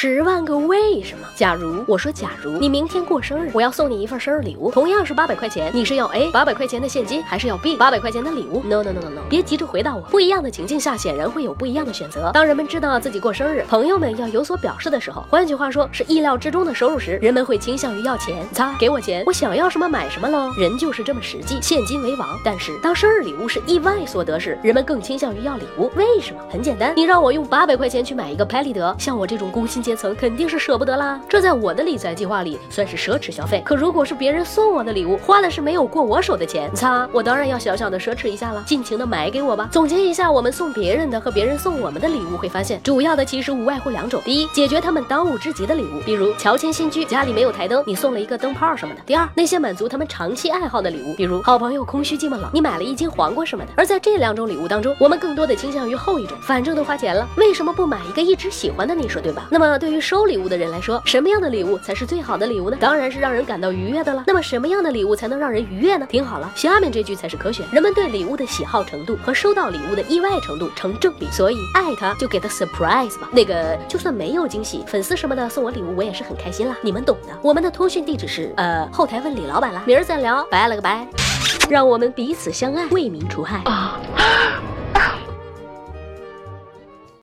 十万个为什么？假如我说，假如你明天过生日，我要送你一份生日礼物，同样是八百块钱，你是要 A 八百块钱的现金，还是要 B 八百块钱的礼物？No No No No No，别急着回答我。不一样的情境下，显然会有不一样的选择。当人们知道自己过生日，朋友们要有所表示的时候，换句话说，是意料之中的收入时，人们会倾向于要钱。擦，给我钱，我想要什么买什么喽。人就是这么实际，现金为王。但是当生日礼物是意外所得时，人们更倾向于要礼物。为什么？很简单，你让我用八百块钱去买一个拍立得，像我这种工薪阶阶层，肯定是。舍不得啦，这在我的理财计划里算是奢侈消费。可如果是别人送我的礼物，花的是没有过我手的钱，擦，我当然要小小的奢侈一下了，尽情的买给我吧。总结一下，我们送别人的和别人送我们的礼物，会发现主要的其实无外乎两种：第一，解决他们当务之急的礼物，比如乔迁新居，家里没有台灯，你送了一个灯泡什么的；第二，那些满足他们长期爱好的礼物，比如好朋友空虚寂寞冷，你买了一斤黄瓜什么的。而在这两种礼物当中，我们更多的倾向于后一种，反正都花钱了，为什么不买一个一直喜欢的？你说对吧？那么对于收礼物的人来说，什么样？的礼物才是最好的礼物呢？当然是让人感到愉悦的了。那么什么样的礼物才能让人愉悦呢？听好了，下面这句才是科学。人们对礼物的喜好程度和收到礼物的意外程度成正比，所以爱他就给他 surprise 吧。那个就算没有惊喜，粉丝什么的送我礼物，我也是很开心啦。你们懂的。我们的通讯地址是呃后台问李老板啦。明儿再聊，拜了个拜。让我们彼此相爱，为民除害。